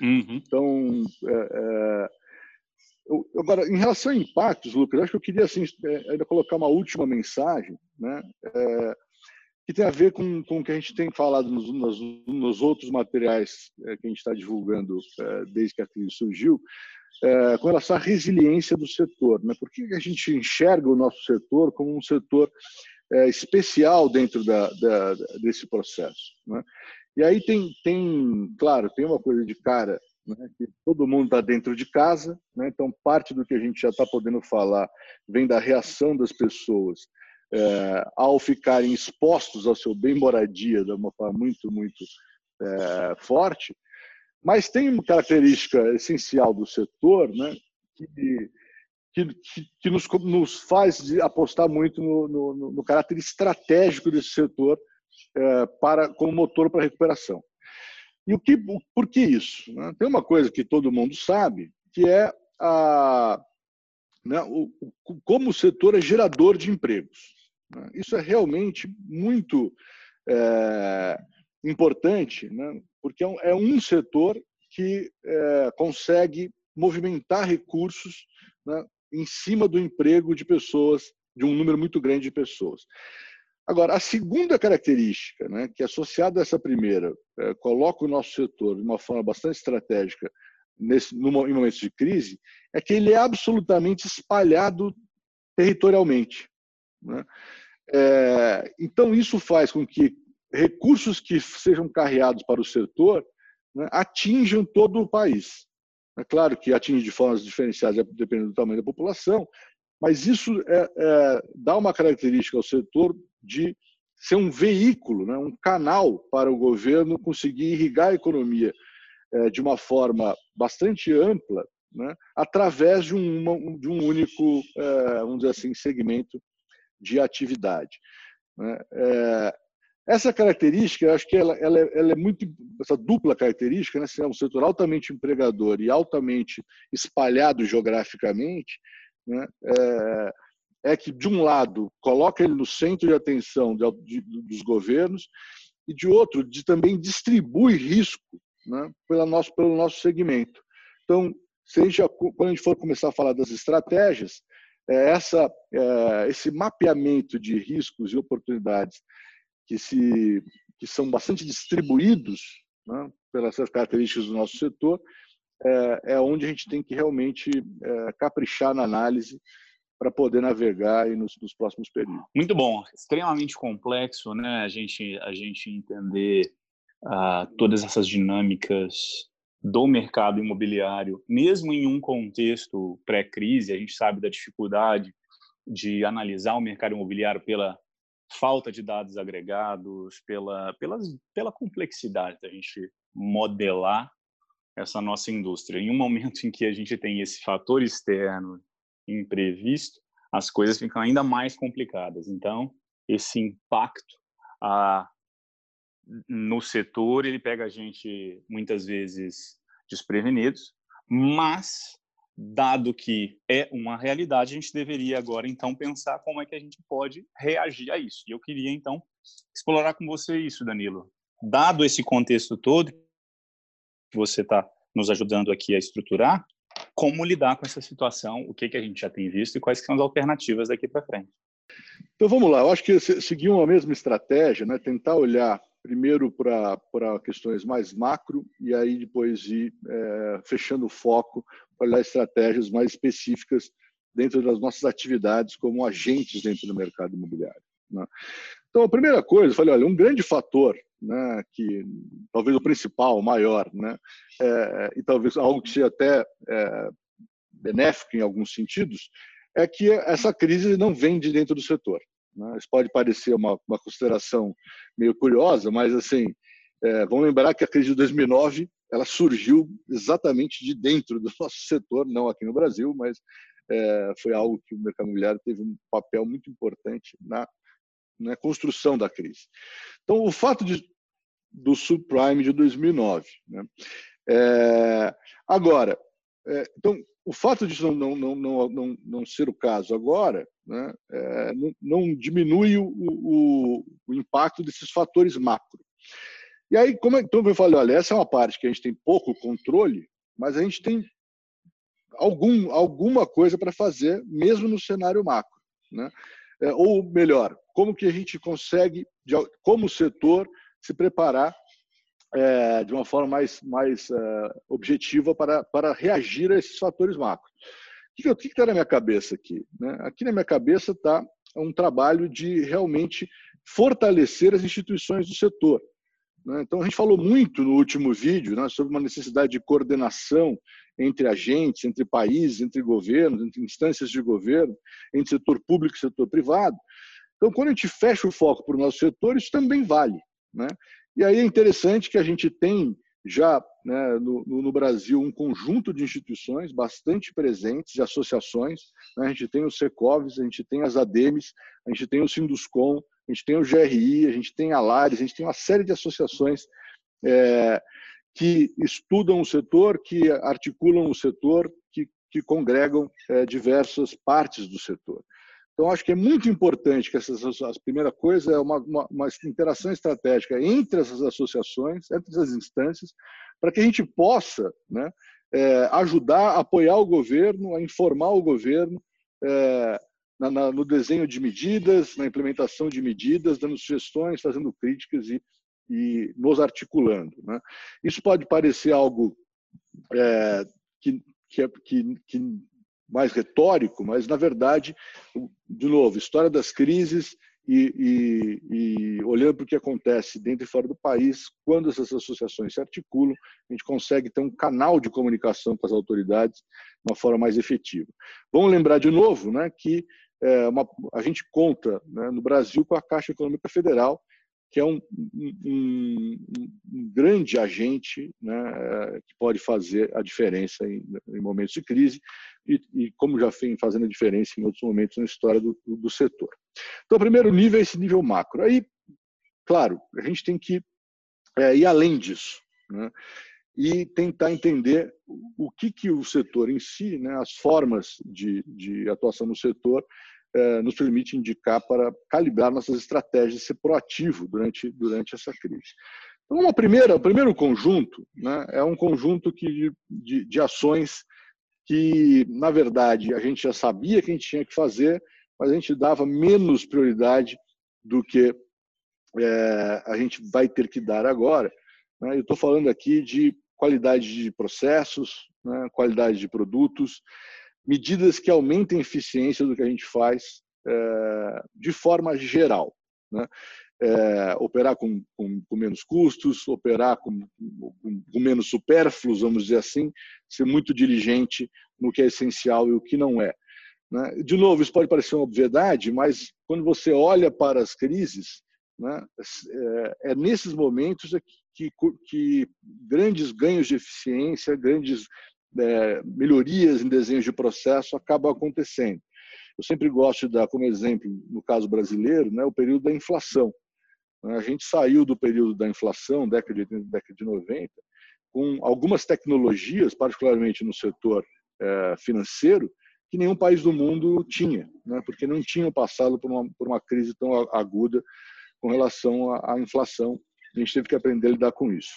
Uhum. Então, é, é, eu, agora, em relação a impactos, Lucas, acho que eu queria assim, é, ainda colocar uma última mensagem, né, é, que tem a ver com, com o que a gente tem falado nos, nos, nos outros materiais é, que a gente está divulgando é, desde que a crise surgiu, com relação à resiliência do setor. Né? Por que a gente enxerga o nosso setor como um setor é, especial dentro da, da, desse processo. Né? E aí tem, tem, claro, tem uma coisa de cara, né, que todo mundo está dentro de casa, né, então parte do que a gente já está podendo falar vem da reação das pessoas é, ao ficarem expostos ao seu bem moradia de uma forma muito, muito é, forte, mas tem uma característica essencial do setor, né, que que, que, nos, nos, faz apostar muito no, no, no, caráter estratégico desse setor é, para como motor para a recuperação. E o que, por que isso? Né? Tem uma coisa que todo mundo sabe, que é a, né, o, como o setor é gerador de empregos. Né? Isso é realmente muito é, importante, né? porque é um, é um setor que é, consegue movimentar recursos né, em cima do emprego de pessoas de um número muito grande de pessoas. Agora, a segunda característica, né, que é associada a essa primeira, é, coloca o nosso setor de uma forma bastante estratégica nesse, em momentos de crise, é que ele é absolutamente espalhado territorialmente. Né? É, então, isso faz com que recursos que sejam carreados para o setor né, atinjam todo o país. É claro que atinge de formas diferenciadas, dependendo do tamanho da população, mas isso é, é, dá uma característica ao setor de ser um veículo, né, um canal para o governo conseguir irrigar a economia é, de uma forma bastante ampla, né, através de, uma, de um único, é, vamos dizer assim, segmento de atividade. Né. Essa característica, eu acho que ela, ela, é, ela, é muito, essa dupla característica, né, se é um setor altamente empregador e altamente espalhado geograficamente, né, é, é, que, de um lado, coloca ele no centro de atenção de, de, dos governos, e, de outro, de também distribui risco né, pela nosso, pelo nosso segmento. Então, se a gente, quando a gente for começar a falar das estratégias, é essa, é, esse mapeamento de riscos e oportunidades que, se, que são bastante distribuídos né, pelas características do nosso setor, é, é onde a gente tem que realmente é, caprichar na análise para poder navegar aí nos, nos, próximos períodos. Muito bom, extremamente complexo, né? A gente a gente entender uh, todas essas dinâmicas do mercado imobiliário, mesmo em um contexto pré-crise, a gente sabe da dificuldade de analisar o mercado imobiliário pela falta de dados agregados, pela, pela, pela complexidade da gente modelar essa nossa indústria. Em um momento em que a gente tem esse fator externo imprevisto, as coisas ficam ainda mais complicadas. Então, esse impacto a, no setor, ele pega a gente muitas vezes desprevenidos, mas dado que é uma realidade, a gente deveria agora então pensar como é que a gente pode reagir a isso. E eu queria então explorar com você isso, Danilo. Dado esse contexto todo que você está nos ajudando aqui a estruturar, como lidar com essa situação, o que que a gente já tem visto e quais são as alternativas daqui para frente. Então vamos lá, eu acho que seguir uma mesma estratégia, né? tentar olhar primeiro para questões mais macro e aí depois ir é, fechando o foco para olhar estratégias mais específicas dentro das nossas atividades como agentes dentro do mercado imobiliário. Né? Então, a primeira coisa, eu falei, olha, um grande fator, né, que talvez o principal, o maior, né, é, e talvez algo que seja até é, benéfico em alguns sentidos, é que essa crise não vem de dentro do setor. Né? Isso pode parecer uma, uma consideração meio curiosa, mas assim, é, vamos lembrar que a crise de 2009 ela surgiu exatamente de dentro do nosso setor, não aqui no Brasil, mas é, foi algo que o mercado imobiliário teve um papel muito importante na, na construção da crise. Então, o fato de, do subprime de 2009. Né? É, agora, é, então, o fato disso não, não, não, não, não ser o caso agora né, é, não, diminui o, o, o, impacto desses fatores macro. E aí, como é, então eu falei, olha, essa é uma parte que a gente tem pouco controle, mas a gente tem algum, alguma coisa para fazer, mesmo no cenário macro. Né? É, ou melhor, como que a gente consegue, como setor, se preparar é, de uma forma mais, mais objetiva para, para reagir a esses fatores macro. Que está na minha cabeça aqui? Né? Aqui na minha cabeça está um trabalho de realmente fortalecer as instituições do setor. Né? Então, a gente falou muito no último vídeo né, sobre uma necessidade de coordenação entre agentes, entre países, entre governos, entre instâncias de governo, entre setor público e setor privado. Então, quando a gente fecha o foco para o nosso setor, isso também vale. Né? E aí é interessante que a gente tem já né, no, no, Brasil um conjunto de instituições bastante presentes, de associações. Né? A gente tem os Secovs, a gente tem as ADEMES, a gente tem o Sinduscom, a gente tem o GRI, a gente tem a Lares, a gente tem uma série de associações é, que estudam o setor, que articulam o setor, que, que congregam é, diversas partes do setor. Então, acho que é muito importante que essas, a primeira coisa é uma, uma, uma interação estratégica entre essas associações, entre essas instâncias, para que a gente possa né, é, ajudar, apoiar o governo, a informar o governo é, na, na, no desenho de medidas, na implementação de medidas, dando sugestões, fazendo críticas e, e nos articulando. Né? Isso pode parecer algo é, que, que, é, que, que mais retórico, mas na verdade, de novo, história das crises e, e, e olhando para o que acontece dentro e fora do país, quando essas associações se articulam, a gente consegue ter um canal de comunicação com as autoridades de uma forma mais efetiva. Vamos lembrar de novo, né, que é, uma, a gente conta né, no Brasil com a Caixa Econômica Federal, que é um, um, um grande agente né, é, que pode fazer a diferença em, em momentos de crise e, e, como já vem fazendo a diferença em outros momentos na história do, do, setor. Então, o primeiro nível é esse nível macro. Aí, claro, a gente tem que é, ir além disso. Né? e tentar entender o que, que o setor em si, né, as formas de, de atuação no setor, eh, nos permite indicar para calibrar nossas estratégias, ser proativo durante, durante essa crise. Então, uma primeira, o primeiro conjunto né, é um conjunto que, de, de ações que, na verdade, a gente já sabia que a gente tinha que fazer, mas a gente dava menos prioridade do que é, a gente vai ter que dar agora. Né? Eu estou falando aqui de qualidade de processos, né, qualidade de produtos, medidas que aumentem a eficiência do que a gente faz é, de forma geral. Né? É, operar com, com, com, menos custos, operar com, com, menos supérfluos, vamos dizer assim, ser muito diligente no que é essencial e o que não é. Né? De novo, isso pode parecer uma obviedade, mas quando você olha para as crises, né, é, é nesses momentos que, que grandes ganhos de eficiência, grandes é, melhorias em desenhos de processo acabam acontecendo. Eu sempre gosto de dar como exemplo, no caso brasileiro, né, o período da inflação. A gente saiu do período da inflação, década de 80, década de 90, com algumas tecnologias, particularmente no setor é, financeiro, que nenhum país do mundo tinha, né, porque não tinham passado por uma, por uma crise tão aguda com relação à, à inflação a gente teve que aprender a lidar com isso.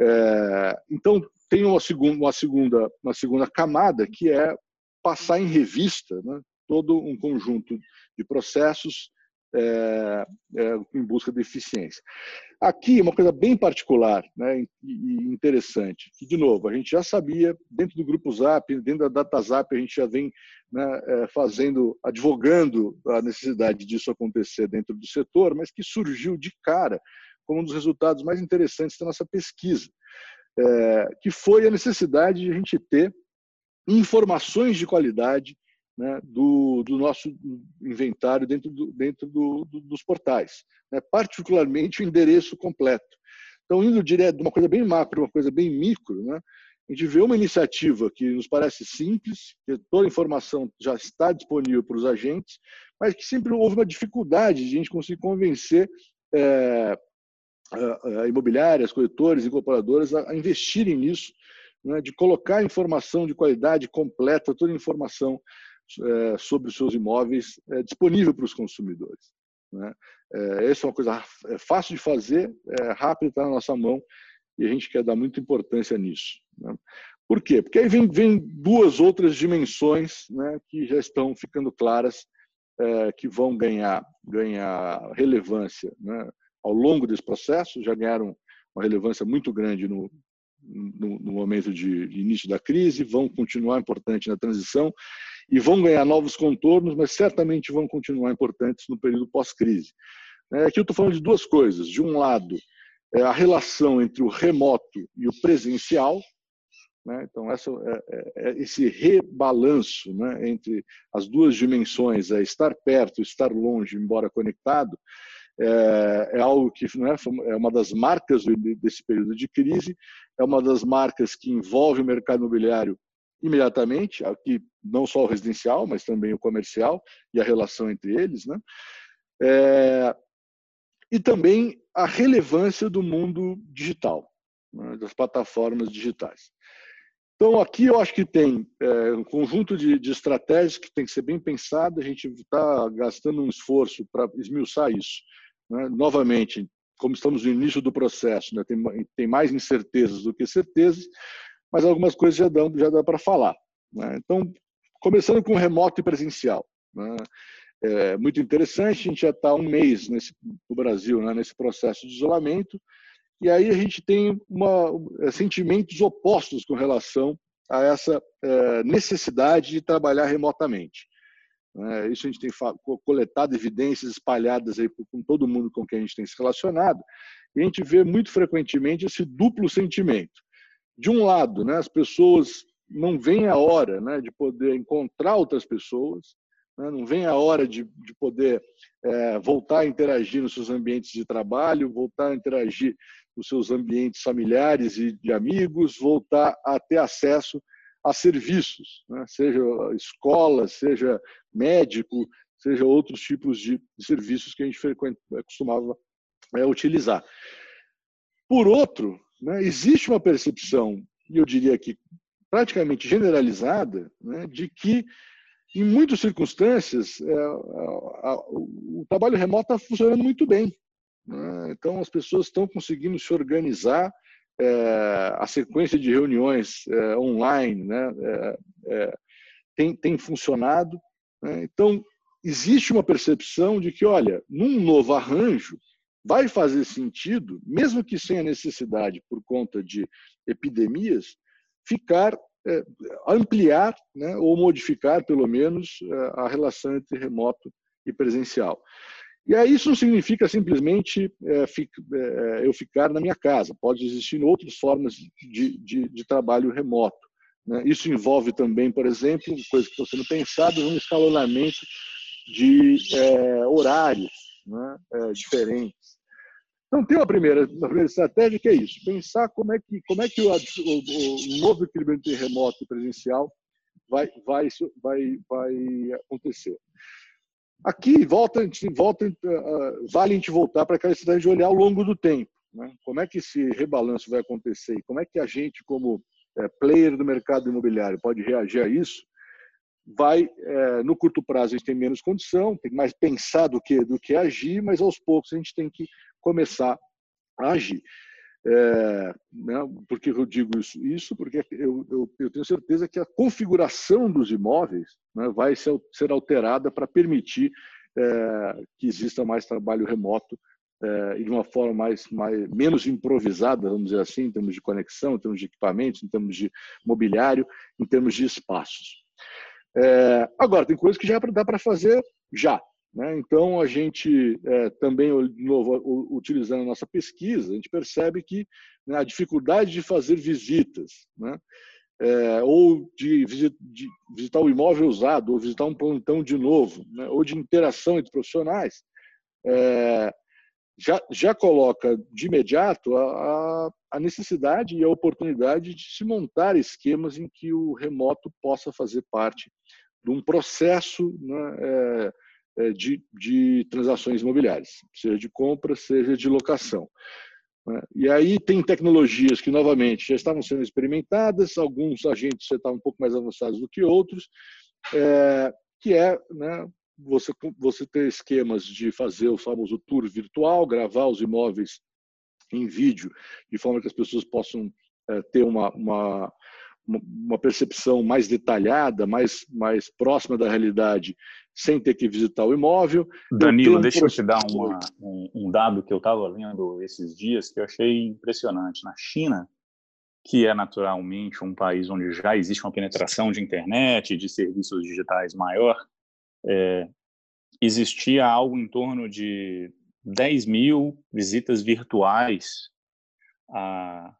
É, então, tem uma segunda, uma, segunda, uma segunda camada, que é passar em revista né, todo um conjunto de processos é, é, em busca de eficiência. Aqui, uma coisa bem particular né, e interessante, que, de novo, a gente já sabia, dentro do Grupo Zap, dentro da Data Zap, a gente já vem né, é, fazendo, advogando a necessidade disso acontecer dentro do setor, mas que surgiu de cara como um dos resultados mais interessantes da nossa pesquisa, é, que foi a necessidade de a gente ter informações de qualidade né, do, do, nosso inventário dentro, do, dentro do, dos portais, né, particularmente o endereço completo. Então, indo direto de uma coisa bem macro, uma coisa bem micro, né, a gente vê uma iniciativa que nos parece simples, que toda a informação já está disponível para os agentes, mas que sempre houve uma dificuldade de a gente conseguir convencer é, imobiliárias, corretores, incorporadoras a, a investirem nisso, né, de colocar informação de qualidade completa, toda a informação é, sobre os seus imóveis é, disponível para os consumidores. Né? É, essa é uma coisa é fácil de fazer, é rápido, está na nossa mão e a gente quer dar muita importância nisso. Né? Por quê? Porque aí vem, vem duas outras dimensões né, que já estão ficando claras, é, que vão ganhar, ganhar relevância né, ao longo desse processo, já ganharam uma relevância muito grande no, no, no momento de, início da crise, vão continuar importantes na transição e vão ganhar novos contornos, mas certamente vão continuar importantes no período pós-crise. É, aqui eu estou falando de duas coisas. De um lado, é a relação entre o remoto e o presencial, né? Então, essa, é, esse rebalanço né, entre as duas dimensões, é estar perto, estar longe, embora conectado, é, é algo que né, é uma das marcas desse período de crise, é uma das marcas que envolve o mercado imobiliário imediatamente, aqui não só o residencial, mas também o comercial e a relação entre eles, né? É, e também a relevância do mundo digital, né, das plataformas digitais. Então, aqui eu acho que tem é, um conjunto de, de, estratégias que tem que ser bem pensado, a gente está gastando um esforço para esmiuçar isso. Né? Novamente, como estamos no início do processo, né? tem, tem, mais incertezas do que certezas, mas algumas coisas já dão, já dá para falar. Né? Então, começando com remoto e presencial. Né? É muito interessante, a gente já está um mês nesse, no Brasil, né, nesse processo de isolamento, e aí a gente tem uma, é, sentimentos opostos com relação a essa é, necessidade de trabalhar remotamente. É, isso a gente tem coletado evidências espalhadas aí com todo mundo com quem a gente tem se relacionado, e a gente vê muito frequentemente esse duplo sentimento. De um lado, né, as pessoas não veem a hora né, de poder encontrar outras pessoas, né, não vem a hora de, de poder é, voltar a interagir nos seus ambientes de trabalho, voltar a interagir nos seus ambientes familiares e de amigos, voltar a ter acesso a serviços, né? seja escola, seja médico, seja outros tipos de, serviços que a gente costumava é, utilizar. Por outro, né, existe uma percepção, e eu diria que praticamente generalizada, né, de que em muitas circunstâncias é, a, a, o trabalho remoto está funcionando muito bem. Né? Então, as pessoas estão conseguindo se organizar, é, a sequência de reuniões é, online né? É, é, tem, tem funcionado. Né? Então, existe uma percepção de que, olha, num novo arranjo, vai fazer sentido, mesmo que sem a necessidade por conta de epidemias, ficar é, ampliar né, ou modificar, pelo menos, a relação entre remoto e presencial. E aí isso não significa simplesmente é, é, eu ficar na minha casa. Pode existir outras formas de, de, de trabalho remoto. Né? Isso envolve também, por exemplo, coisas que estão sendo pensadas, um escalonamento de é, horários né? É, diferentes. Então, tem uma primeira, uma primeira estratégia que é isso: pensar como é que, como é que o, o, o novo equilíbrio entre remoto e presencial vai, vai, vai, vai acontecer. Aqui volta, volta, vale a gente voltar para aquela estratégia de olhar ao longo do tempo. Né? Como é que esse rebalanço vai acontecer e como é que a gente, como é, player do mercado imobiliário, pode reagir a isso? Vai, é, no curto prazo, a gente tem menos condição, tem mais pensar do que, do que agir, mas aos poucos a gente tem que começar a agir. É, né, por que eu digo isso? Isso porque eu, eu, eu, tenho certeza que a configuração dos imóveis né, vai ser, ser alterada para permitir é, que exista mais trabalho remoto é, e de uma forma mais, mais, menos improvisada, vamos dizer assim, em termos de conexão, em termos de equipamentos, em termos de mobiliário, em termos de espaços. É, agora, tem coisas que já dá para fazer já. Né? Então, a gente é, também, de novo, utilizando a nossa pesquisa, a gente percebe que né, a dificuldade de fazer visitas, né? É, ou de, visit, de, visitar o imóvel usado, ou visitar um plantão de novo, né? ou de interação entre profissionais, é, já, já coloca de imediato a, a necessidade e a oportunidade de se montar esquemas em que o remoto possa fazer parte de um processo né, é, de, de transações imobiliárias, seja de compra, seja de locação. Né? E aí tem tecnologias que, novamente, já estavam sendo experimentadas, alguns agentes já estavam um pouco mais avançados do que outros, é, que é né, você, você ter esquemas de fazer o famoso tour virtual, gravar os imóveis em vídeo, de forma que as pessoas possam é, ter uma, uma, uma percepção mais detalhada, mais, mais próxima da realidade, sem ter que visitar o imóvel. Danilo, deixa eu te dar uma, um, um dado que eu estava lendo esses dias que eu achei impressionante. Na China, que é naturalmente um país onde já existe uma penetração de internet de serviços digitais maior, é, existia algo em torno de 10 mil visitas virtuais a,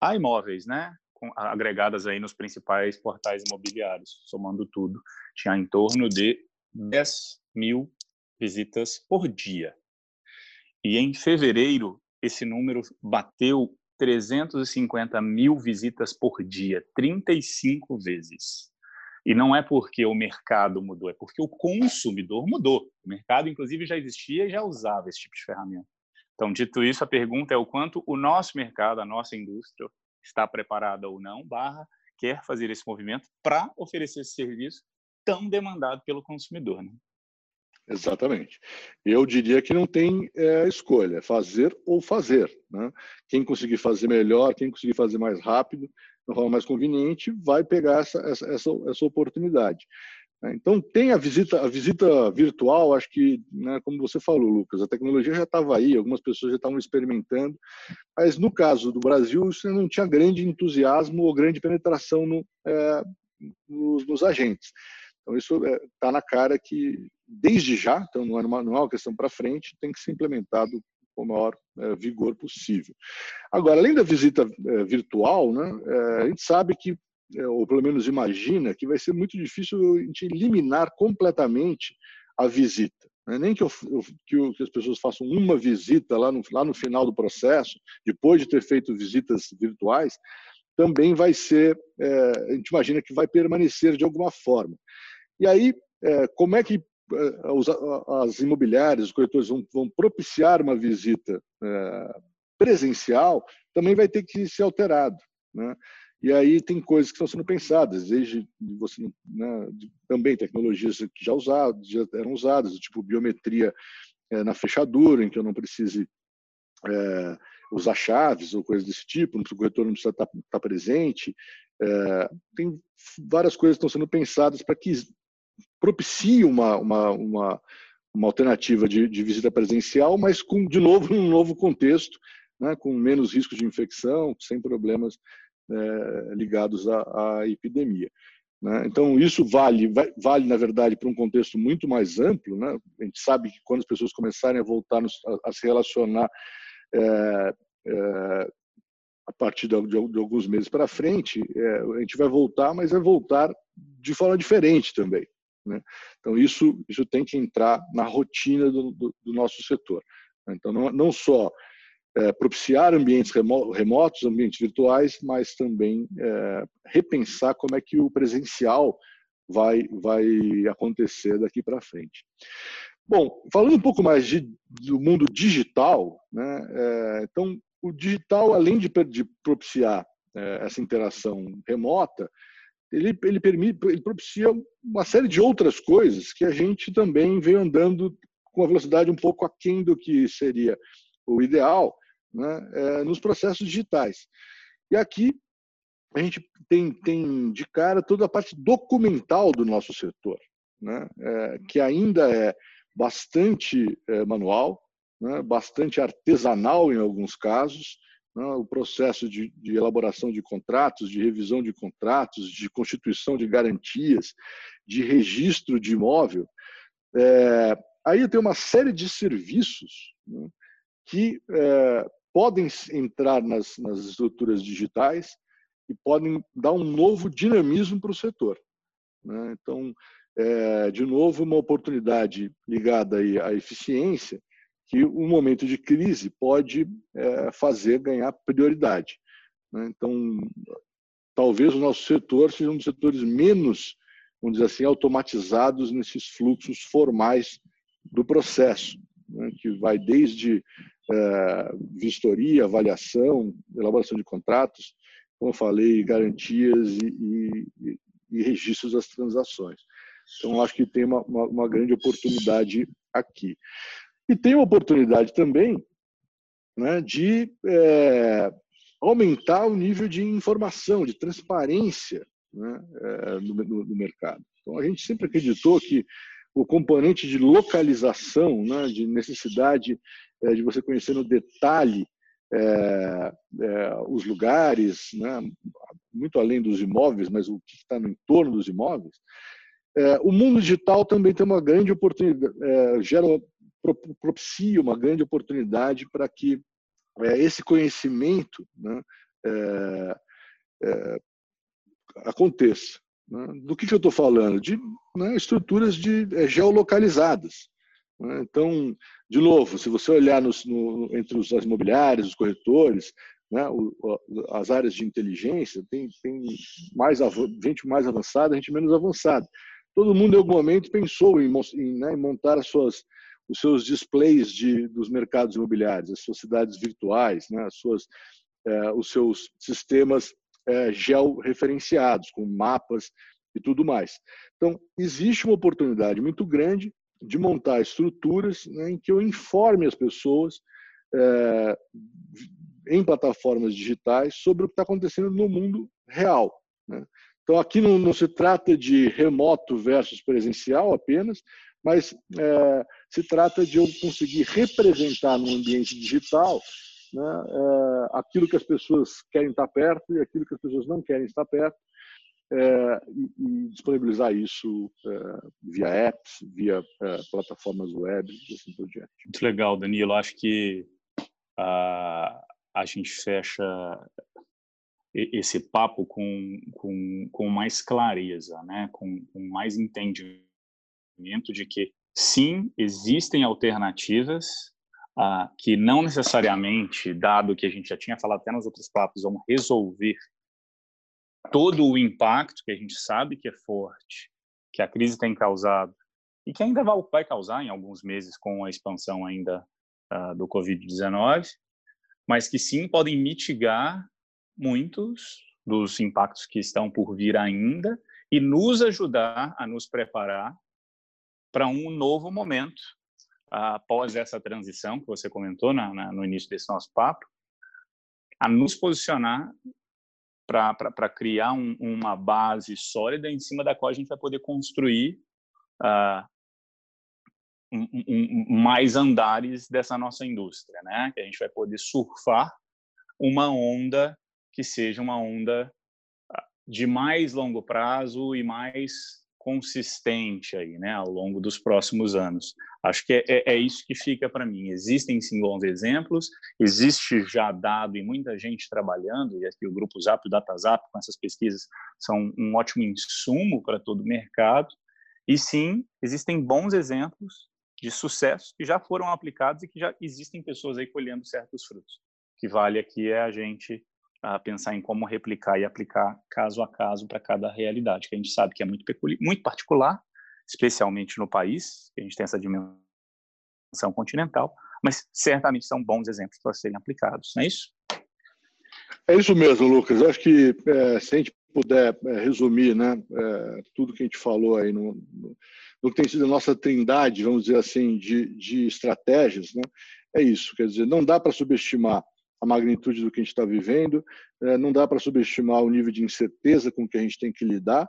a imóveis, né? agregadas aí nos principais portais imobiliários, somando tudo, tinha em torno de 10 mil visitas por dia. E em fevereiro, esse número bateu 350 mil visitas por dia, 35 vezes. E não é porque o mercado mudou, é porque o consumidor mudou. O mercado, inclusive, já existia e já usava esse tipo de ferramenta. Então, dito isso, a pergunta é o quanto o nosso mercado, a nossa indústria, está preparada ou não, barra, quer fazer esse movimento para oferecer esse serviço tão demandado pelo consumidor. Né? Exatamente. Eu diria que não tem é, escolha, fazer ou fazer. Né? Quem conseguir fazer melhor, quem conseguir fazer mais rápido, de forma mais conveniente, vai pegar essa, essa, essa, essa oportunidade. Né? Então tem a visita, a visita virtual, acho que, né, como você falou, Lucas, a tecnologia já estava aí, algumas pessoas já estavam experimentando, mas no caso do Brasil isso não tinha grande entusiasmo ou grande penetração no, é, nos, nos, agentes. Então isso está é, tá na cara que desde já, então não é uma, não é uma questão para frente, tem que ser implementado com o maior é, vigor possível. Agora, além da visita é, virtual, né, é, a gente sabe que é, ou pelo menos imagina, que vai ser muito difícil a gente eliminar completamente a visita. Né? Nem que, eu, que, as pessoas façam uma visita lá no, lá no final do processo, depois de ter feito visitas virtuais, também vai ser, é, a gente imagina que vai permanecer de alguma forma. E aí, é, como é que é, as imobiliárias, os corretores vão, vão propiciar uma visita é, presencial, também vai ter que ser alterado. Né? E aí tem coisas que estão sendo pensadas, desde você né, também tecnologias que já usadas, já eram usadas, tipo biometria é, na fechadura, em que eu não precise é, usar chaves ou coisas desse tipo, o corretor não precisa estar, estar presente. É, tem várias coisas que estão sendo pensadas para que propicie uma, uma, uma, uma alternativa de, de, visita presencial, mas com de novo um novo contexto, né, com menos risco de infecção, sem problemas é, ligados à, à epidemia. Né? Então, isso vale, vale, na verdade, para um contexto muito mais amplo. Né? A gente sabe que quando as pessoas começarem a voltar a, a se relacionar é, é, a partir de, de, de, alguns meses para frente, é, a gente vai voltar, mas vai voltar de forma diferente também. Né? Então, isso, isso tem que entrar na rotina do, do, do nosso setor. Então, não, não só é, propiciar ambientes remotos, ambientes virtuais, mas também é, repensar como é que o presencial vai, vai acontecer daqui para frente. Bom, falando um pouco mais de, do mundo digital, né, é, então o digital, além de, de propiciar é, essa interação remota, ele, ele, permite, ele propicia uma série de outras coisas que a gente também vem andando com uma velocidade um pouco aquém do que seria o ideal, né, é, nos processos digitais. E aqui a gente tem, tem de cara toda a parte documental do nosso setor, né, é, que ainda é bastante é, manual, né, bastante artesanal em alguns casos, o processo de, de, elaboração de contratos, de revisão de contratos, de constituição de garantias, de registro de imóvel. É, aí tem uma série de serviços né, que é, podem entrar nas, nas estruturas digitais e podem dar um novo dinamismo para o setor. Né? Então, é, de novo, uma oportunidade ligada à eficiência que um momento de crise pode é, fazer ganhar prioridade. Né? Então, talvez o nosso setor seja um dos setores menos, vamos dizer assim, automatizados nesses fluxos formais do processo, né? que vai desde é, vistoria, avaliação, elaboração de contratos, como eu falei, garantias e, e, e registros das transações. Então, acho que tem uma, uma, uma, grande oportunidade aqui. E tem uma oportunidade também né, de é, aumentar o nível de informação, de transparência né, é, no, no, no mercado. Então, a gente sempre acreditou que o componente de localização, né, de necessidade é, de você conhecer no detalhe é, os lugares, né, muito além dos imóveis, mas o que está no entorno dos imóveis. O mundo digital também tem uma grande oportunidade, gera, propicia uma grande oportunidade para que é, esse conhecimento né, aconteça. Né? Do que, que eu estou falando? De né, estruturas de, geolocalizadas. Né? Então, de novo, se você olhar nos, no, entre os imobiliários, os corretores, né, o, as áreas de inteligência, tem, tem mais, gente mais avançada, gente menos avançada. Todo mundo, em algum momento, pensou em, em, né, em montar as suas, os seus displays de, dos mercados imobiliários, as suas cidades virtuais, né, as suas, eh, os seus sistemas eh, georreferenciados, com mapas e tudo mais. Então, existe uma oportunidade muito grande de montar estruturas né, em que eu informe as pessoas é, em plataformas digitais sobre o que está acontecendo no mundo real. Né? Então, aqui não, não se trata de remoto versus presencial apenas, mas é, se trata de eu conseguir representar no ambiente digital né, é, aquilo que as pessoas querem estar perto e aquilo que as pessoas não querem estar perto, é, e, e, disponibilizar isso é, via apps, via é, plataformas web e assim por diante. Muito legal, Danilo. Acho que a, a gente fecha esse papo com, com, com mais clareza, né? com, com mais entendimento de que, sim, existem alternativas ah, que não necessariamente, dado que a gente já tinha falado até nos outros papos, vão resolver todo o impacto que a gente sabe que é forte, que a crise tem causado e que ainda vai causar em alguns meses com a expansão ainda uh, do Covid-19, mas que sim podem mitigar muitos dos impactos que estão por vir ainda e nos ajudar a nos preparar para um novo momento após essa transição que você comentou na, na, no início desse nosso papo, a nos posicionar para criar um, uma base sólida em cima da qual a gente vai poder construir uh, um, um, mais andares dessa nossa indústria, né? Que a gente vai poder surfar uma onda que seja uma onda ah, de mais longo prazo e mais consistente aí, né, ao longo dos próximos anos. Acho que é, é, é isso que fica para mim. Existem sim bons exemplos, existe já dado e muita gente trabalhando, e aqui o Grupo Zap, o DataZap, com essas pesquisas, são um ótimo insumo para todo o mercado. E sim, existem bons exemplos de sucesso que já foram aplicados e que já existem pessoas aí colhendo certos frutos. O que vale aqui é a gente a pensar em como replicar e aplicar caso a caso para cada realidade, que a gente sabe que é muito, muito particular, especialmente no país, que a gente tem essa dimensão continental, mas certamente são bons exemplos para serem aplicados, não é isso? É isso mesmo, Lucas. Acho que é, se a gente puder é, resumir né, é, tudo que a gente falou aí no, no, no, que tem sido a nossa trindade, vamos dizer assim, de, de estratégias, né, é isso. Quer dizer, não dá para subestimar a magnitude do que a gente está vivendo, é, não dá para subestimar o nível de incerteza com que a gente tem que lidar,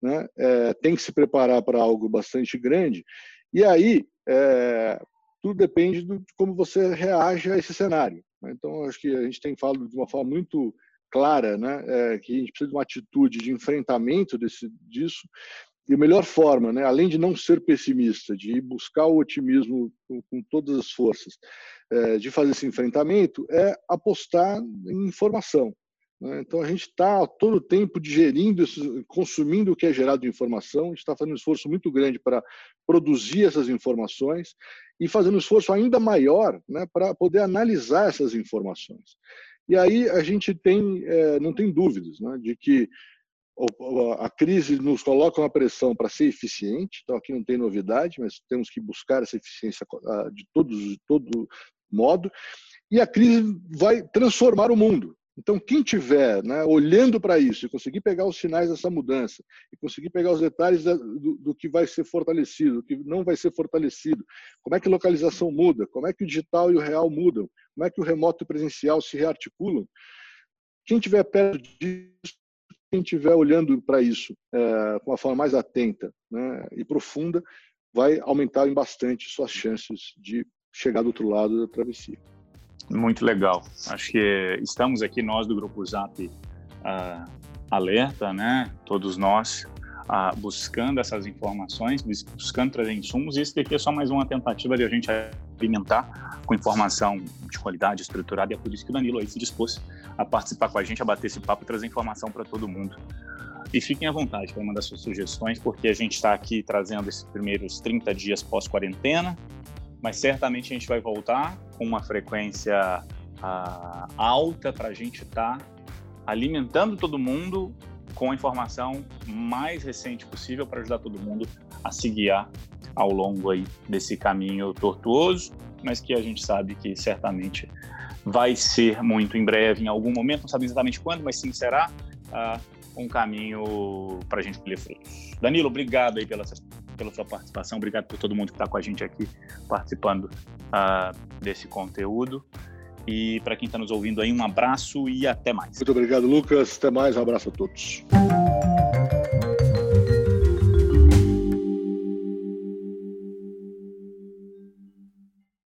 né? É, tem que se preparar para algo bastante grande, e aí é, tudo depende de como você reage a esse cenário. Né? Então, acho que a gente tem falado de uma forma muito clara, né, é, que a gente precisa de uma atitude de enfrentamento desse, disso, e a melhor forma, né, além de não ser pessimista, de buscar o otimismo com, com todas as forças, é, de fazer esse enfrentamento, é apostar em informação. Né? Então, a gente está todo o tempo digerindo, consumindo o que é gerado de informação, a gente está fazendo um esforço muito grande para produzir essas informações e fazendo um esforço ainda maior né, para poder analisar essas informações. E aí a gente tem, é, não tem dúvidas né, de que a crise nos coloca uma pressão para ser eficiente, então aqui não tem novidade, mas temos que buscar essa eficiência de todos, de todo modo, e a crise vai transformar o mundo. Então, quem tiver né, olhando para isso e conseguir pegar os sinais dessa mudança, e conseguir pegar os detalhes do, do, que vai ser fortalecido, do que não vai ser fortalecido, como é que localização muda, como é que o digital e o real mudam, como é que o remoto e o presencial se rearticulam, quem tiver perto disso quem estiver olhando para isso é, com uma forma mais atenta né, e profunda, vai aumentar bastante suas chances de chegar do outro lado da travessia. Muito legal. Acho que estamos aqui, nós do Grupo Zap, uh, alerta, né? Todos nós, buscando essas informações, buscando trazer insumos. E isso daqui é só mais uma tentativa de a gente alimentar com informação de qualidade, estruturada. E é por isso que o Danilo aí se dispôs a participar com a gente, a bater esse papo e trazer informação para todo mundo. E fiquem à vontade para mandar suas sugestões, porque a gente está aqui trazendo esses primeiros 30 dias pós-quarentena, mas certamente a gente vai voltar com uma frequência uh, alta para a gente estar tá alimentando todo mundo com a informação mais recente possível para ajudar todo mundo a se guiar ao longo aí desse caminho tortuoso, mas que a gente sabe que certamente vai ser muito em breve, em algum momento, não sabe exatamente quando, mas sim será uh, um caminho para a gente colher frutos. Danilo, obrigado aí pela, pela sua participação, obrigado por todo mundo que está com a gente aqui participando uh, desse conteúdo. E para quem está nos ouvindo aí, um abraço e até mais. Muito obrigado, Lucas. Até mais, um abraço a todos.